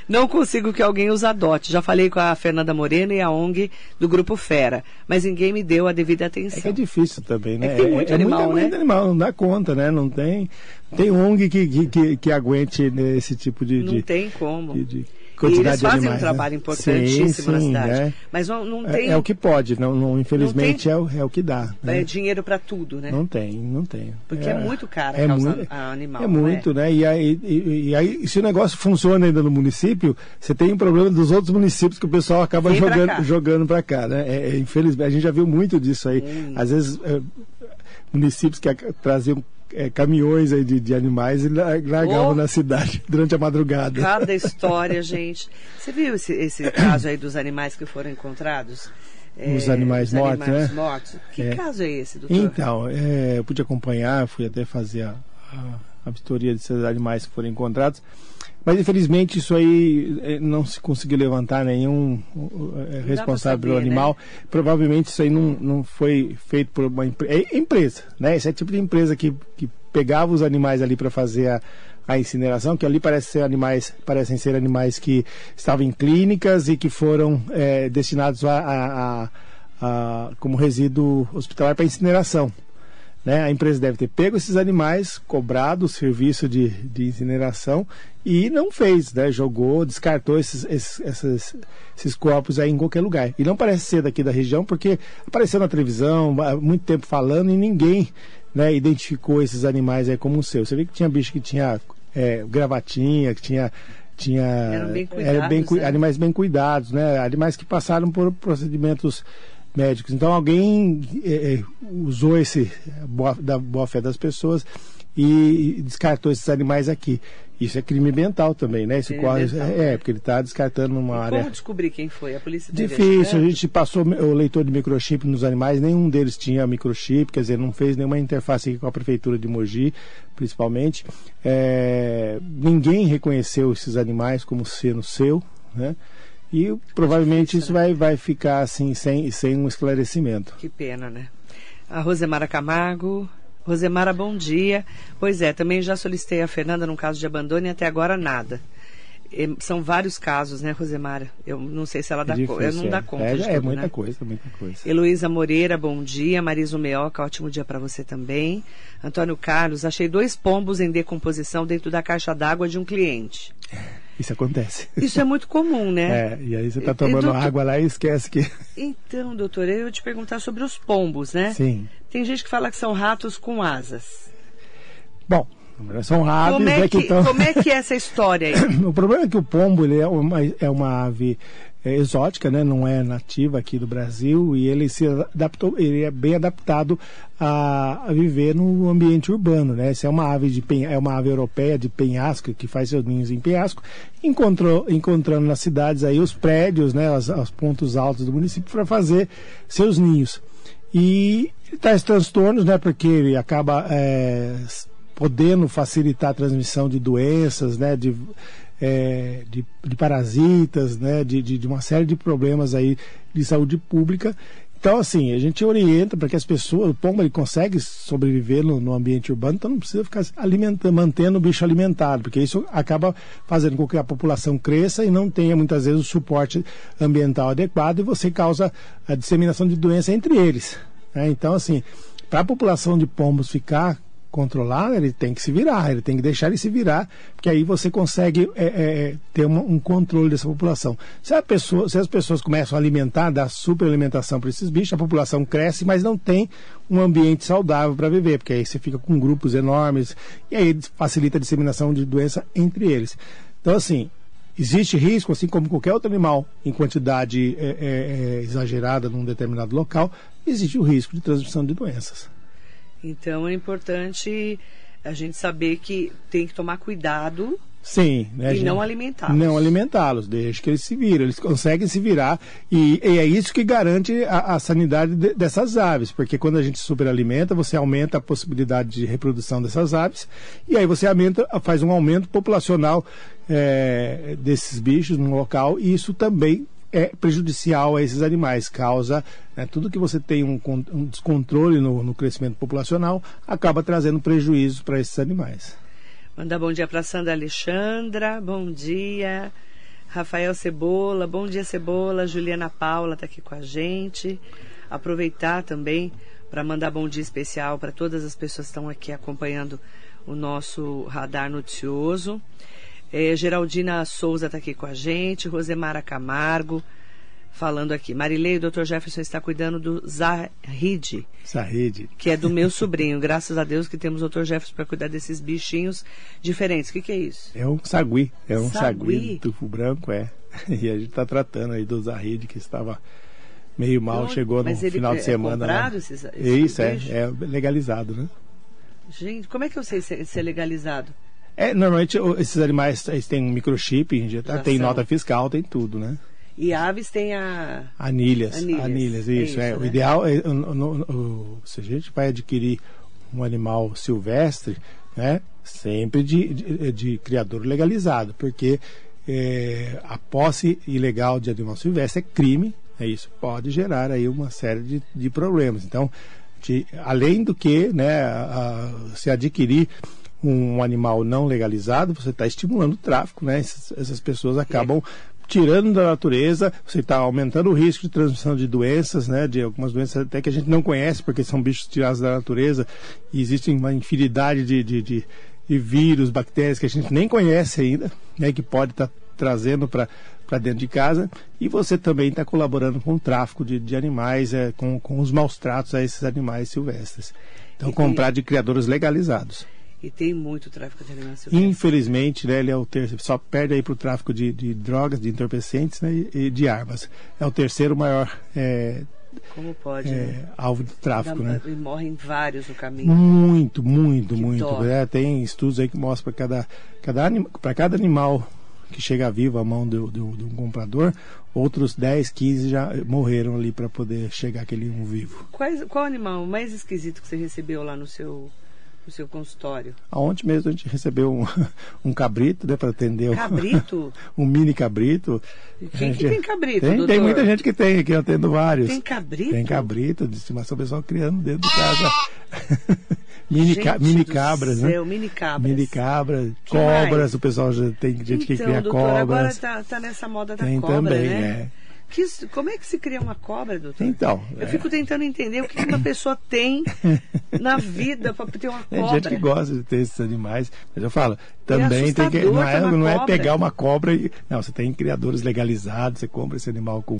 Não consigo que alguém os adote. Já falei com a Fernanda Morena e a ONG do Grupo Fera, mas ninguém me deu a devida É que atenção. é difícil também, né? É tem muito animal, muita- né? muito animal, não dá conta, né? Não tem, tem ONG que, que, que, que aguente né, esse tipo de, Não de, tem como. de, de quantidade eles de fazem animais, um trabalho né? importantíssimo na Sim, sim, cidade. né? Mas não, não É- tem É, o que pode, não, não, infelizmente tem- é, o, é o que dá. né? é, dinheiro para tudo, né? Não tem, não tem. Porque é muito caro causa- a animal, É não é? muito, né? E aí, e, e aí, se o negócio funciona ainda no município, você tem um problema dos outros municípios que o pessoal acaba Vem jogando, para cá, né? É, é, infelizmente, a gente já viu muito disso aí. Hum. Às vezes, é, municípios que traziam é, caminhões aí de, de animais e la- largavam Oh. na cidade durante a madrugada. Cada história, gente. Você viu esse, esse caso aí dos animais que foram encontrados? Os animais dos mortos, animais né? mortos. Que É. caso é esse, doutor? Então, é, eu pude acompanhar, fui até fazer a, a, a vistoria desses animais que foram encontrados, mas infelizmente isso aí eh, não se conseguiu levantar nenhum eh, responsável pelo saber, né? animal. Provavelmente isso aí não, não foi feito por uma empre- é empresa, né? Esse é o tipo de empresa que, que pegava os animais ali para fazer a, a incineração, que ali parece ser animais, parecem ser animais que estavam em clínicas e que foram eh, destinados a- a- a- como resíduo hospitalar para incineração. Né? A empresa deve ter pego esses animais, cobrado o serviço de, de incineração e não fez, né? jogou, descartou esses, esses, esses, esses corpos aí em qualquer lugar. E não parece ser daqui da região, porque apareceu na televisão, há muito tempo falando e ninguém né, identificou esses animais aí como seus. Você vê que tinha bicho que tinha é, gravatinha, que tinha. tinha Eram bem era bem cuidados, né? animais bem cuidados, né? animais que passaram por procedimentos médicos. Então alguém eh, eh, usou esse boa, da boa fé das pessoas e descartou esses animais aqui. Isso é crime ambiental também, né? Isso corre, é, né? porque ele está descartando numa E área Como descobrir quem foi? A polícia difícil. A gente passou o leitor de microchip nos animais, nenhum deles tinha microchip, quer dizer, não fez nenhuma interface com a prefeitura de Mogi, principalmente. É, ninguém reconheceu esses animais como sendo seu, né? E provavelmente isso vai, vai ficar assim sem, sem um esclarecimento. Que pena, né? A Rosemara Camargo. Rosemara, bom dia. Pois é, também já solicitei a Fernanda num caso de abandono e até agora nada. E são vários casos, né, Rosemara? Eu não sei se ela dá É conta. difícil, não é. dá conta É, de é tudo, muita né? coisa, muita coisa. Heloísa Moreira, bom dia. Marisa Meoca, ótimo dia para você também. Antônio Carlos, achei dois pombos em decomposição dentro da caixa d'água de um cliente. Isso acontece. Isso é muito comum, né? É, e aí você está E- tomando doutor- água lá e esquece que. Então, doutor, eu ia te perguntar sobre os pombos, né? Sim. Tem gente que fala que são ratos com asas. Bom, são aves, como, é né, que, tão- como é que é essa história aí? O problema é que o pombo ele é uma, é uma ave é, exótica, né? não é nativa aqui do Brasil e ele se adaptou, ele é bem adaptado a, a viver no ambiente urbano, né? Essa é uma ave de é uma ave europeia de penhasco que faz seus ninhos em penhasco, encontrou encontrando nas cidades aí os prédios, né? Os, os pontos altos do município para fazer seus ninhos e ele traz transtornos, né? Porque ele acaba é, podendo facilitar a transmissão de doenças, né? De, é, de, de parasitas, né? De, de, de uma série de problemas aí de saúde pública. Então, assim, a gente orienta para que as pessoas, o pombo ele consegue sobreviver no, no ambiente urbano, então não precisa ficar alimentando, mantendo o bicho alimentado, porque isso acaba fazendo com que a população cresça e não tenha muitas vezes o suporte ambiental adequado e você causa a disseminação de doença entre eles. né? Então, assim, para a população de pombos ficar controlada, ele tem que se virar, ele tem que deixar ele se virar, porque aí você consegue é, é, ter uma- um controle dessa população. Se, pessoa, se as pessoas começam a alimentar, dar superalimentação para esses bichos, a população cresce, mas não tem um ambiente saudável para viver, porque aí você fica com grupos enormes e aí facilita a disseminação de doença entre eles. Então, assim, Existe risco, assim como qualquer outro animal, em quantidade é, é, é, exagerada num determinado local, existe o risco de transmissão de doenças. Então é importante a gente saber que tem que tomar cuidado Sim, né, e não alimentá-los. Não alimentá-los, deixa que eles se viram. Eles conseguem se virar e, e é isso que garante a, a sanidade de- dessas aves, porque quando a gente superalimenta, você aumenta a possibilidade de reprodução dessas aves e aí você aumenta, faz um aumento populacional eh, desses bichos no local e isso também é prejudicial a esses animais, causa né, tudo que você tem um, um descontrole no, no crescimento populacional acaba trazendo prejuízo para esses animais. Mandar bom dia para Sandra Alexandra, bom dia. Rafael Cebola, bom dia Cebola. Juliana Paula está aqui com a gente. Aproveitar também para mandar bom dia especial para todas as pessoas que estão aqui acompanhando o nosso radar noticioso. Eh, Geraldina Souza está aqui com a gente, Rosemara Camargo falando aqui. Marilei, o Dr. Jefferson está cuidando do Zahid, rede. que é do meu sobrinho. Graças a Deus que temos o Dr. Jefferson para cuidar desses bichinhos diferentes. O que, que é isso? É um sagui, é um sagui, Sagui? tufo branco, é. E a gente está tratando aí do Zahid, que estava meio mal, Onde- chegou no final é de semana. comprado né? esses- esses Isso, é, bichos? é legalizado, né? Gente, como é que eu sei se, se é legalizado? É, normalmente esses animais eles têm um microchip, injetado, Já tem nota fiscal, tem tudo, né? E aves tem a. Anilhas, Anilhas, anilhas, é isso, é. isso, O né? ideal é, o- o- o- se a gente vai adquirir um animal silvestre, né, sempre de, de, de criador legalizado, porque é, a posse ilegal de animal silvestre é crime, é isso pode gerar aí uma série de, de problemas. Então, de- além do que, né, a- a- se adquirir um animal não legalizado, você está estimulando o tráfico, né? Essas, essas pessoas acabam tirando da natureza, você está aumentando o risco de transmissão de doenças, né? De algumas doenças até que a gente não conhece, porque são bichos tirados da natureza e existe uma infinidade de, de, de, de vírus, bactérias que a gente nem conhece ainda, né? Que pode estar trazendo para para dentro de casa e você também está colaborando com o tráfico de, de animais, é, com, com os maus tratos a esses animais silvestres. Então, comprar de criadores legalizados. E tem muito tráfico de animais silvestres. Infelizmente, né, ele é o terceiro, só perde aí para o tráfico de, de drogas, de entorpecentes né, e, de armas. É o terceiro maior é, Como pode, é, né? alvo de tráfico, Dá- né? E morrem vários no caminho. Muito, muito, Que muito. né? Tem estudos aí que mostram para cada, cada, pra cada animal que chega vivo à mão de um comprador, outros 10, 15 já morreram ali para poder chegar aquele um vivo. Quais, qual animal mais esquisito que você recebeu lá no seu, no seu consultório? Aonde mesmo a gente recebeu um, um cabrito né, para atender o- Cabrito? um mini cabrito. Quem A que gente- tem cabrito, Tem, doutor? tem muita gente que tem aqui, eu tendo vários. Tem cabrito? Tem cabrito de estimação, o pessoal criando dentro de casa. mini, ca- Gente mini cabras, né? céu, Mini cabras. Mini cabras, Que cobras, mais? o pessoal já tem gente que então, cria doutor, agora cobras. tá, tá nessa moda da Tem cobra, também, né? é. Que como é que se cria uma cobra, doutor? Então, Eu é. fico tentando entender o que que uma pessoa tem na vida para ter uma Tem cobra. gente que gosta de ter esses animais, mas eu falo, também tem que. Não é, não é pegar uma cobra e. Não, você tem criadores legalizados, você compra esse animal com,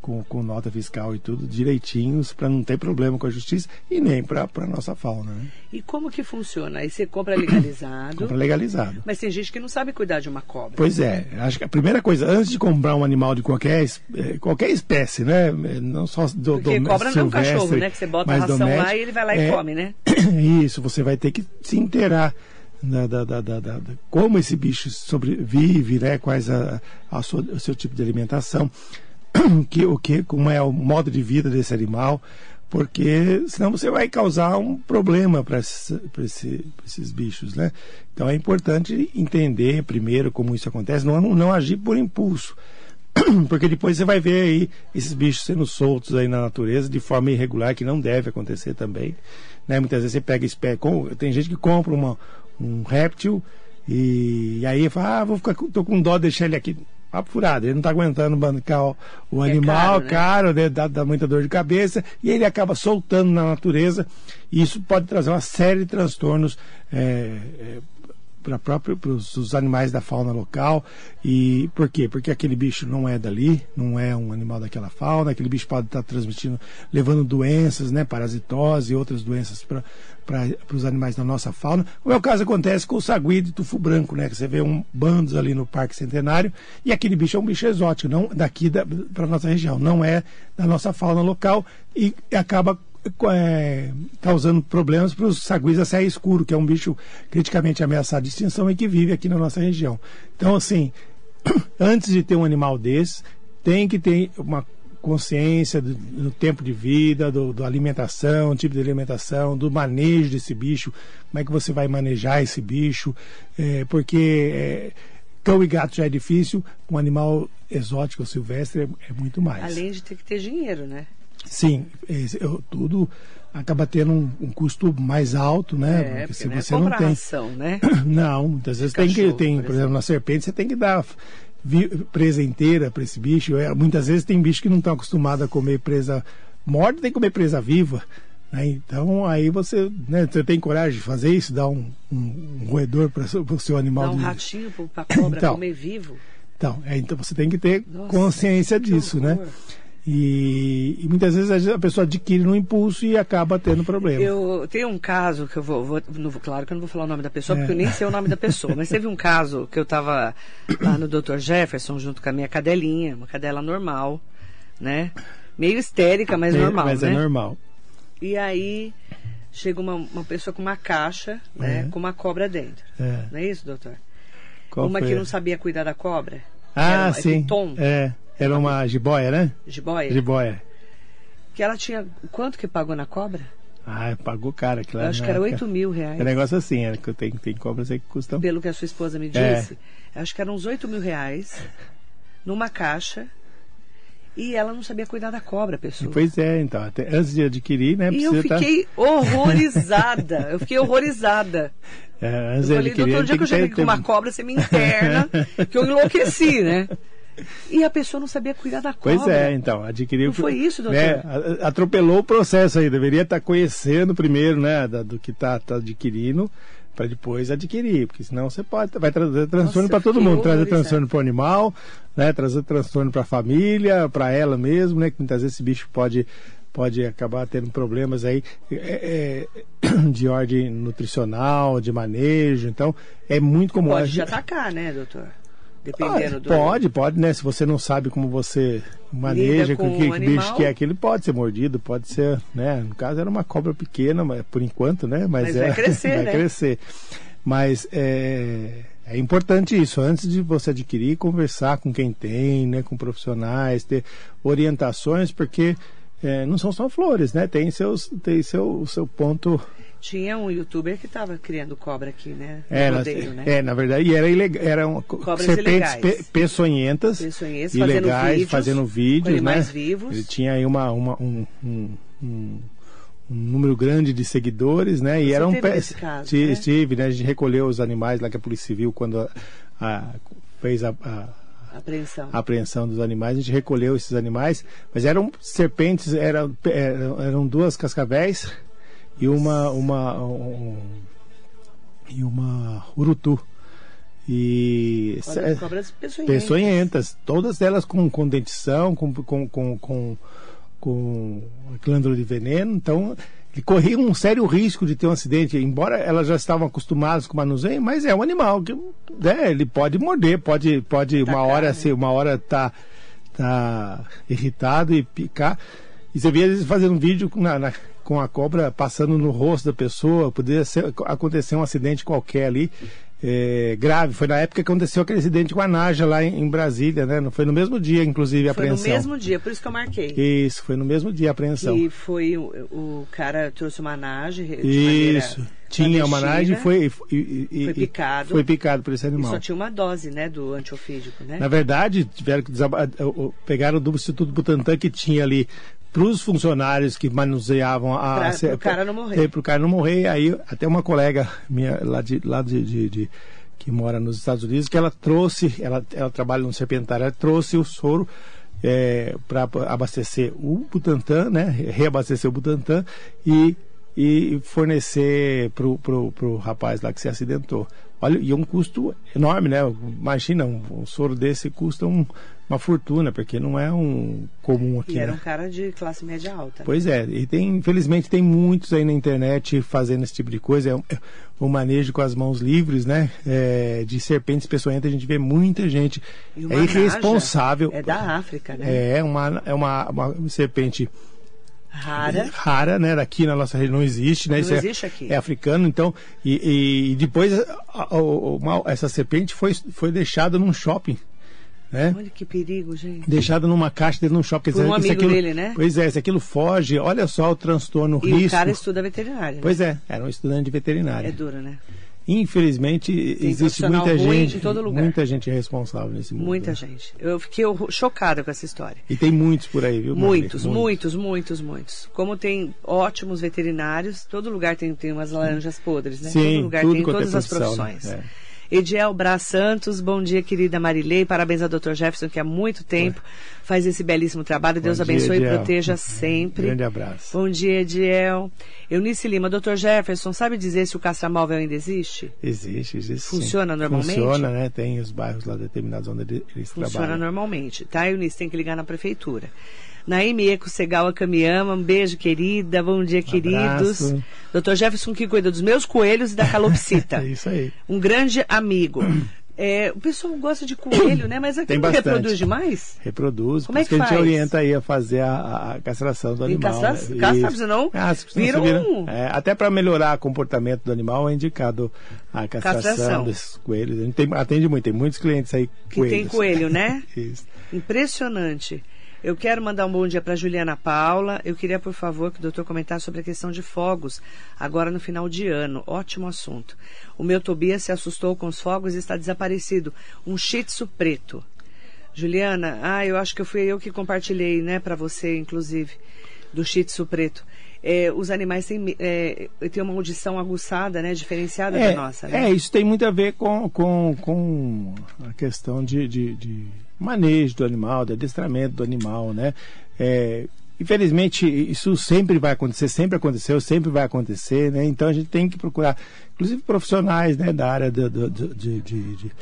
com, com nota fiscal e tudo direitinhos, para não ter problema com a justiça e nem para a nossa fauna. Né? E como que funciona? Aí você compra legalizado, Compra legalizado. mas tem gente que não sabe cuidar de uma cobra. Pois é, acho que a primeira coisa, antes de comprar um animal de qualquer, eh, qualquer espécie, né? Não só do Porque do- cobra não é um cachorro, né? Que você bota a ração lá e ele vai lá e é, come, né? Isso, você vai ter que se inteirar da, da, da, da- da- da- como esse bicho sobrevive, né? Quais a, a sua- o seu tipo de alimentação, que, o que, como é o modo de vida desse animal, porque senão você vai causar um problema para esse- pra esses bichos, né? Então é importante entender primeiro como isso acontece, não, não agir por impulso. Porque depois você vai ver aí esses bichos sendo soltos aí na natureza de forma irregular, que não deve acontecer também. Né? Muitas vezes você pega espé com Tem gente que compra uma, um réptil e, aí fala, ah, vou ficar, tô com dó de deixar ele aqui. Papo furado, ele não está aguentando bancar o, É animal, caro, né? caro, né? dá, dá muita dor de cabeça, e ele acaba soltando na natureza, e isso pode trazer uma série de transtornos é, para próprio para os animais da fauna local. E por quê? Porque aquele bicho não é dali não é um animal daquela fauna. Aquele bicho pode estar transmitindo levando doenças né parasitose e outras doenças para para os animais da nossa fauna. O caso acontece com o sagui de tufo branco né que você vê um bandos ali no parque centenário. E aquele bicho é um bicho exótico não daqui da, para nossa região. Não é da nossa fauna local e acaba é, causando problemas para os saguis da escuro, que é um bicho criticamente ameaçado de extinção e que vive aqui na nossa região. Então, assim, antes de ter um animal desse, tem que ter uma consciência do, do tempo de vida, do, do alimentação, tipo de alimentação, do manejo desse bicho, como é que você vai manejar esse bicho, é, porque é, cão e gato já é difícil, um animal exótico silvestre é, é muito mais. Além de ter que ter dinheiro, né? Sim, eu- tudo acaba tendo um, um custo mais alto, né? É, porque se não é você não tem. né? Não, muitas vezes tem que tem, por por exemplo, na serpente você tem que dar presa inteira para esse bicho. É, muitas vezes tem bicho que não estão acostumados a comer presa morta, tem que comer presa viva. né? Então aí você, né, você tem coragem de fazer isso, dar um, um, um roedor para o seu animal um de- ratinho para cobra Então. comer vivo. então, é, então você tem que ter Nossa, consciência disso, né? horror. E, e muitas vezes a pessoa adquire no impulso e acaba tendo problema. Eu tenho um caso que eu vou, vou- não claro que eu não vou falar o nome da pessoa, É. porque eu nem sei o nome da pessoa, mas teve um caso que eu estava lá no Dr. Jefferson junto com a minha cadelinha, uma cadela normal, né? Meio histérica, mas É, normal, mas né? é normal. E aí chega uma, uma pessoa com uma caixa, né, É. com uma cobra dentro. É. Não é isso, doutor? Qual uma que não sabia cuidar da cobra. Ah, era sim. piton, É, era uma jiboia, né? jiboia, Jiboia. que ela tinha. Quanto que pagou na cobra? Ah, pagou aquilo Eu acho que era época. 8 mil reais. É negócio assim, é, que tem, tem cobras aí que custam. pelo que a sua esposa me É. disse, acho que eram uns 8 mil reais numa caixa e ela não sabia cuidar da cobra, pessoa. Pois é, então, até antes de adquirir, né? E eu tá- fiquei horrorizada. Eu fiquei horrorizada. é, antes Eu falei, doutor, o dia tem que eu cheguei ter- com uma cobra, você me interna, que eu enlouqueci, né? E a pessoa não sabia cuidar da cobra. Pois é, então, adquiriu. Não foi isso, doutor? né, atropelou o processo aí, deveria estar conhecendo primeiro, né, do que está adquirindo, para depois adquirir, porque senão você pode, vai trazer transtorno para todo mundo, trazer horrorizada. transtorno para o animal, né, trazer transtorno para a família, para ela mesmo, né, que muitas vezes esse bicho pode pode acabar tendo problemas aí é, é, de ordem nutricional, de manejo, então é muito comum. Pode te atacar, né, doutor? Ah, Dependendo do. Pode, pode, né? Se você não sabe como você maneja, com que, o que bicho que é aquele, pode ser mordido, pode ser, né? No caso era uma cobra pequena, mas, por enquanto, né? Mas, Mas é- vai crescer, vai né? crescer. Mas é, é importante isso, antes de você adquirir, conversar com quem tem, né? Com profissionais, ter orientações, porque é, não são só flores, né? Tem, seus, tem seu, seu ponto Tinha um youtuber que estava criando cobra aqui, né? No é, na, rodeio, né? é, na verdade, e era ilegal, eram co- Cobras serpentes pe- peçonhentas, Peçonhentas, fazendo ilegais, vídeos fazendo com vídeos, animais né? vivos. Ele tinha aí uma, uma- um, um- um- um número grande de seguidores, né? E Você era um teve esse caso, né? Tive, né? A gente recolheu os animais lá que a Polícia Civil, quando a- a- fez a- a, Apreensão. a apreensão dos animais, a gente recolheu esses animais, mas eram serpentes, eram, eram, eram duas cascavéis e uma uma um- e uma urutu. E Cobras, cobras peçonhentas. peçonhentas, todas elas com, com dentição, com, com, com, com, com glândula de veneno. Então, ele corria um sério risco de ter um acidente, embora elas já estavam acostumadas com o manuseio, mas é um animal que né, ele pode morder, pode, pode uma hora né? ser, uma hora tá, tá irritado e picar. E você via eles fazendo um vídeo na, na- com a cobra passando no rosto da pessoa, poderia ser, acontecer um acidente qualquer ali. é, grave, foi na época que aconteceu aquele acidente com a Naja lá em, em Brasília, né? Não Foi no mesmo dia, inclusive, a Foi no apreensão. mesmo dia, por isso que eu marquei. Isso, foi no mesmo dia a apreensão. E foi o, o cara trouxe uma de maneira Isso. Tinha uma nagem e foi, e, e- e- Foi picado. Foi picado por esse E animal. só tinha uma dose, né, do antiofídico, né? Na verdade, tiveram que o- pegaram do Instituto Butantan que tinha ali para os funcionários que manuseavam a se- pro cara não morrer. Para o cara não morrer. Aí até uma colega minha lá de lá de, de- de- que mora nos Estados Unidos que ela trouxe, ela, ela trabalha no serpentário, ela trouxe o soro para abastecer o Butantan, né? Reabastecer o Butantan e e fornecer pro, pro rapaz lá que se acidentou. Olha, e é um custo enorme, né? Imagina, um, um soro desse custa um- uma fortuna, porque não é um comum aqui. E era né? um cara de classe média alta. né? Pois é, e tem, infelizmente tem muitos aí na internet fazendo esse tipo de coisa. É um, é um manejo com as mãos livres, né? É, de serpentes peçonhentas, a gente vê muita gente. E É irresponsável. É da África, né? É uma, é uma, uma serpente Rara. rara, né? Aqui na nossa região não existe, né? Não Isso é- existe aqui. É africano, então. E, e depois a- a- o- o mal- essa serpente foi, foi deixada num shopping. Né? Olha que perigo, gente. Deixada numa caixa dentro de um shopping. Por um amigo dele, né? Pois é, se aquilo foge, olha só o transtorno, o E risco. o cara estuda veterinária. né? Pois é, era um estudante de veterinária. É duro, né? Infelizmente, existe muita gente, em todo lugar. muita gente responsável nesse mundo. Muita né? gente. Eu fiquei chocada com essa história. E tem muitos por aí, viu? Muitos, muitos, muitos, muitos. Como tem ótimos veterinários, todo lugar tem, tem umas laranjas podres, né? Sim, todo lugar tem é todas as profissão, né? profissões. É. Ediel Braz Santos, bom dia, querida Marilei. Parabéns ao Dr. Jefferson, que há muito tempo faz esse belíssimo trabalho. Deus Bom dia, abençoe e Ediel. proteja sempre. Grande abraço. Bom dia, Ediel. Eunice Lima, Dr. Jefferson, sabe dizer se o castramóvel ainda existe? Existe, existe. sim. Funciona normalmente? Funciona, né? Tem os bairros lá determinados onde ele- eles Funciona trabalham. normalmente, tá, Eunice? Tem que ligar na prefeitura. Naime Eco Segal Kamiama, um beijo, querida. Bom dia, queridos. abraço. Dr. Jefferson que cuida dos meus coelhos e da calopsita. É isso aí. um grande amigo. É, o pessoal gosta de coelho, né? Mas aqui Tem não reproduz demais? Reproduz, Como é que que a gente orienta aí a fazer a, a- castração do Tem animal. castra- né? castra, senão Ah, se- senão vira você um- é, até para melhorar o comportamento do animal é indicado a castração, Castração. desses coelhos. A gente tem- atende muito, tem muitos clientes aí Que coelhos. tem coelho, né? Isso. Impressionante. Eu quero mandar um bom dia para Juliana Paula. Eu queria, por favor, que o doutor comentasse sobre a questão de fogos, agora no final de ano. Ótimo assunto. O meu Tobias se assustou com os fogos e está desaparecido. Um shih tzu preto. Juliana, ah, eu acho que fui eu que compartilhei, né, para você, inclusive, do shih tzu preto. É, os animais têm, é, têm uma audição aguçada, né, diferenciada É, da nossa, né? é, isso tem muito a ver com, com, com a questão de, de, de manejo do animal, de adestramento do animal, né? É, infelizmente, isso sempre vai acontecer, sempre aconteceu, sempre vai acontecer, né? Então a gente tem que procurar, inclusive profissionais, né, da área do, do- do- de, de, de,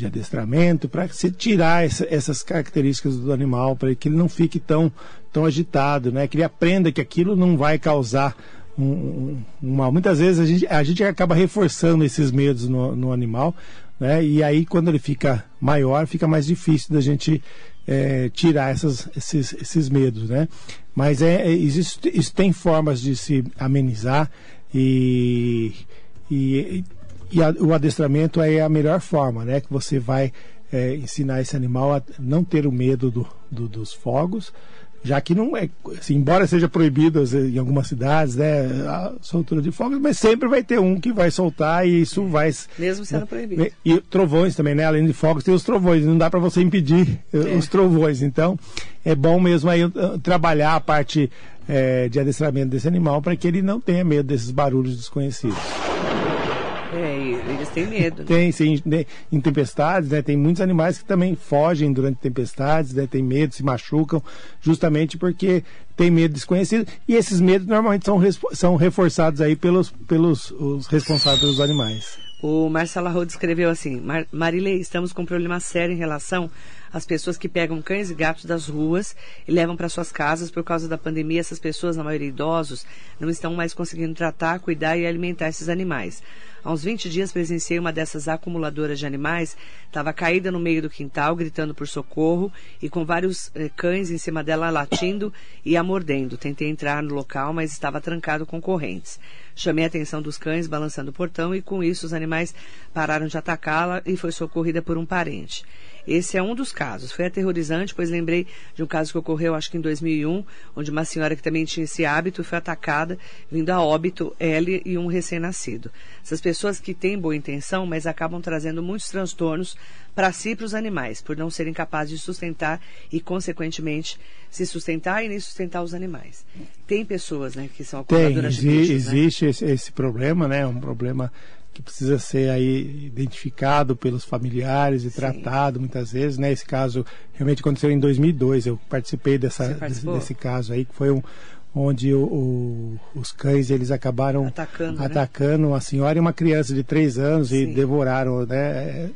de adestramento, para se tirar essa- essas características do animal, para que ele não fique tão, tão agitado, né? Que ele aprenda que aquilo não vai causar um, um- mal. Muitas vezes a gente, a gente acaba reforçando esses medos no, no animal, né? E aí quando ele fica maior, fica mais difícil da gente eh, tirar essas, esses, esses medos, né? Mas é, é- existe, isso tem formas de se amenizar e, e, e a- o adestramento é a melhor forma, né? Que você vai eh, ensinar esse animal a não ter o medo do, do- dos fogos, já que não é, assim, embora seja proibido em algumas cidades, né, a soltura de fogos, mas sempre vai ter um que vai soltar e isso vai Mesmo sendo proibido. e trovões também, né? Além de fogos, tem os trovões. Não dá para você impedir eh, É. os trovões. Então, é bom mesmo aí uh, trabalhar a parte eh, de adestramento desse animal para que ele não tenha medo desses barulhos desconhecidos. É, eles têm medo. né? Tem, sim, né, em tempestades, né? Tem muitos animais que também fogem durante tempestades, né? Tem medo, se machucam, justamente porque tem medo desconhecido. E esses medos normalmente são, são reforçados aí pelos, pelos os responsáveis pelos animais. O Marcelo Arrodo escreveu assim: Mar Marilei, estamos com um problema sério em relação às pessoas que pegam cães e gatos das ruas e levam para suas casas por causa da pandemia. Essas pessoas, na maioria idosos, não estão mais conseguindo tratar, cuidar e alimentar esses animais. Há uns 20 dias presenciei uma dessas acumuladoras de animais, estava caída no meio do quintal, gritando por socorro e com vários eh, cães em cima dela latindo e a mordendo. Tentei entrar no local, mas estava trancado com correntes. Chamei a atenção dos cães balançando o portão e com isso os animais pararam de atacá-la e foi socorrida por um parente. Esse é um dos casos. Foi aterrorizante, pois lembrei de um caso que ocorreu, acho que em 2001, onde uma senhora que também tinha esse hábito foi atacada, vindo a óbito, ela e um recém-nascido. Essas pessoas que têm boa intenção, mas acabam trazendo muitos transtornos para si e para os animais, por não serem capazes de sustentar e, consequentemente, se sustentar e nem sustentar os animais. Tem pessoas né, que são acumuladoras Tem, de bichos, existe né? esse, esse problema, né? Um problema que precisa ser aí identificado pelos familiares e Sim. tratado muitas vezes, né? Esse caso realmente aconteceu em 2002. Eu participei dessa, desse, desse caso aí que foi um onde o, o- os cães eles acabaram Atacando, né? atacando uma senhora e uma criança de três anos e Sim. devoraram, né?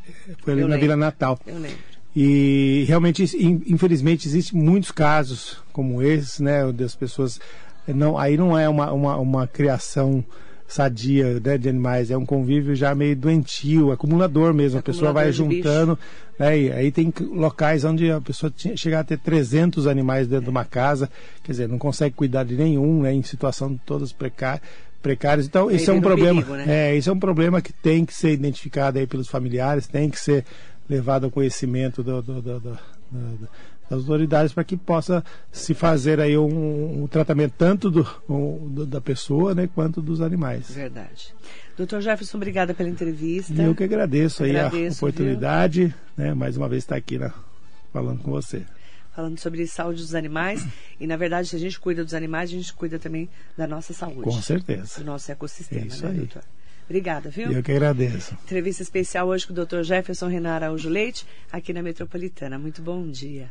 Foi ali Eu na lembro. Vila Natal. Eu lembro. E realmente, in- infelizmente, existem muitos casos como esse, né? onde as pessoas. Não, aí não é uma, uma, uma criação sadia né, de animais, é um convívio já meio doentio, acumulador mesmo. A pessoa vai juntando. Né, e aí tem locais onde a pessoa tinha, chega a ter 300 animais dentro de uma casa, quer dizer, não consegue cuidar de nenhum, né, em situação todas precárias. Precárias. Então, esse é um problema. perigo, né? É, isso é um problema que tem que ser identificado aí pelos familiares, tem que ser levado ao conhecimento do- do- do- do- das autoridades para que possa se fazer aí um, um tratamento tanto do, um, do- da pessoa né, quanto dos animais. Verdade. Doutor Jefferson, obrigada pela entrevista. E eu que agradeço aí Agradeço, a oportunidade, né, mais uma vez estar aqui na- falando com você. falando sobre saúde dos animais. E, na verdade, se a gente cuida dos animais, a gente cuida também da nossa saúde. Com certeza. Do nosso ecossistema, É isso né, aí. doutor? Obrigada, viu? Eu que agradeço. Entrevista especial hoje com o Dr. Jefferson Renan Araújo Leite, aqui na Metropolitana. Muito bom dia.